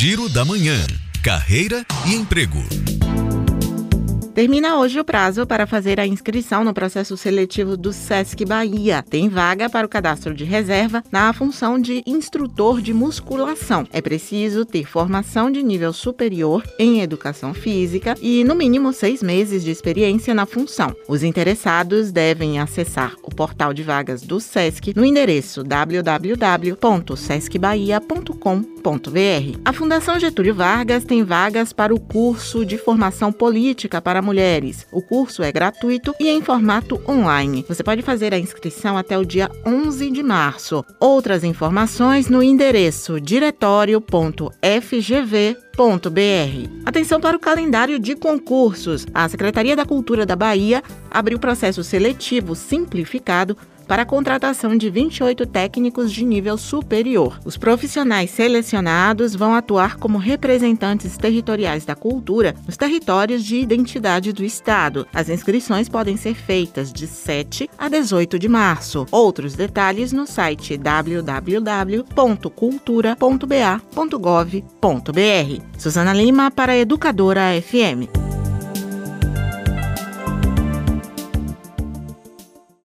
Giro da Manhã. Carreira e emprego. Termina hoje o prazo para fazer a inscrição no processo seletivo do SESC Bahia. Tem vaga para o cadastro de reserva na função de instrutor de musculação. É preciso ter formação de nível superior em educação física e, no mínimo, seis meses de experiência na função. Os interessados devem acessar o portal de vagas do SESC no endereço www.sescbahia.com.br. A Fundação Getúlio Vargas tem vagas para o curso de formação política para mulheres. O curso é gratuito e em formato online. Você pode fazer a inscrição até o dia 11 de março. Outras informações no endereço Atenção para o calendário de concursos. A Secretaria da Cultura da Bahia abriu processo seletivo simplificado para a contratação de 28 técnicos de nível superior. Os profissionais selecionados vão atuar como representantes territoriais da cultura nos territórios de identidade do Estado. As inscrições podem ser feitas de 7 a 18 de março. Outros detalhes no site www.cultura.ba.gov.br. Suzana Lima para a Educadora FM.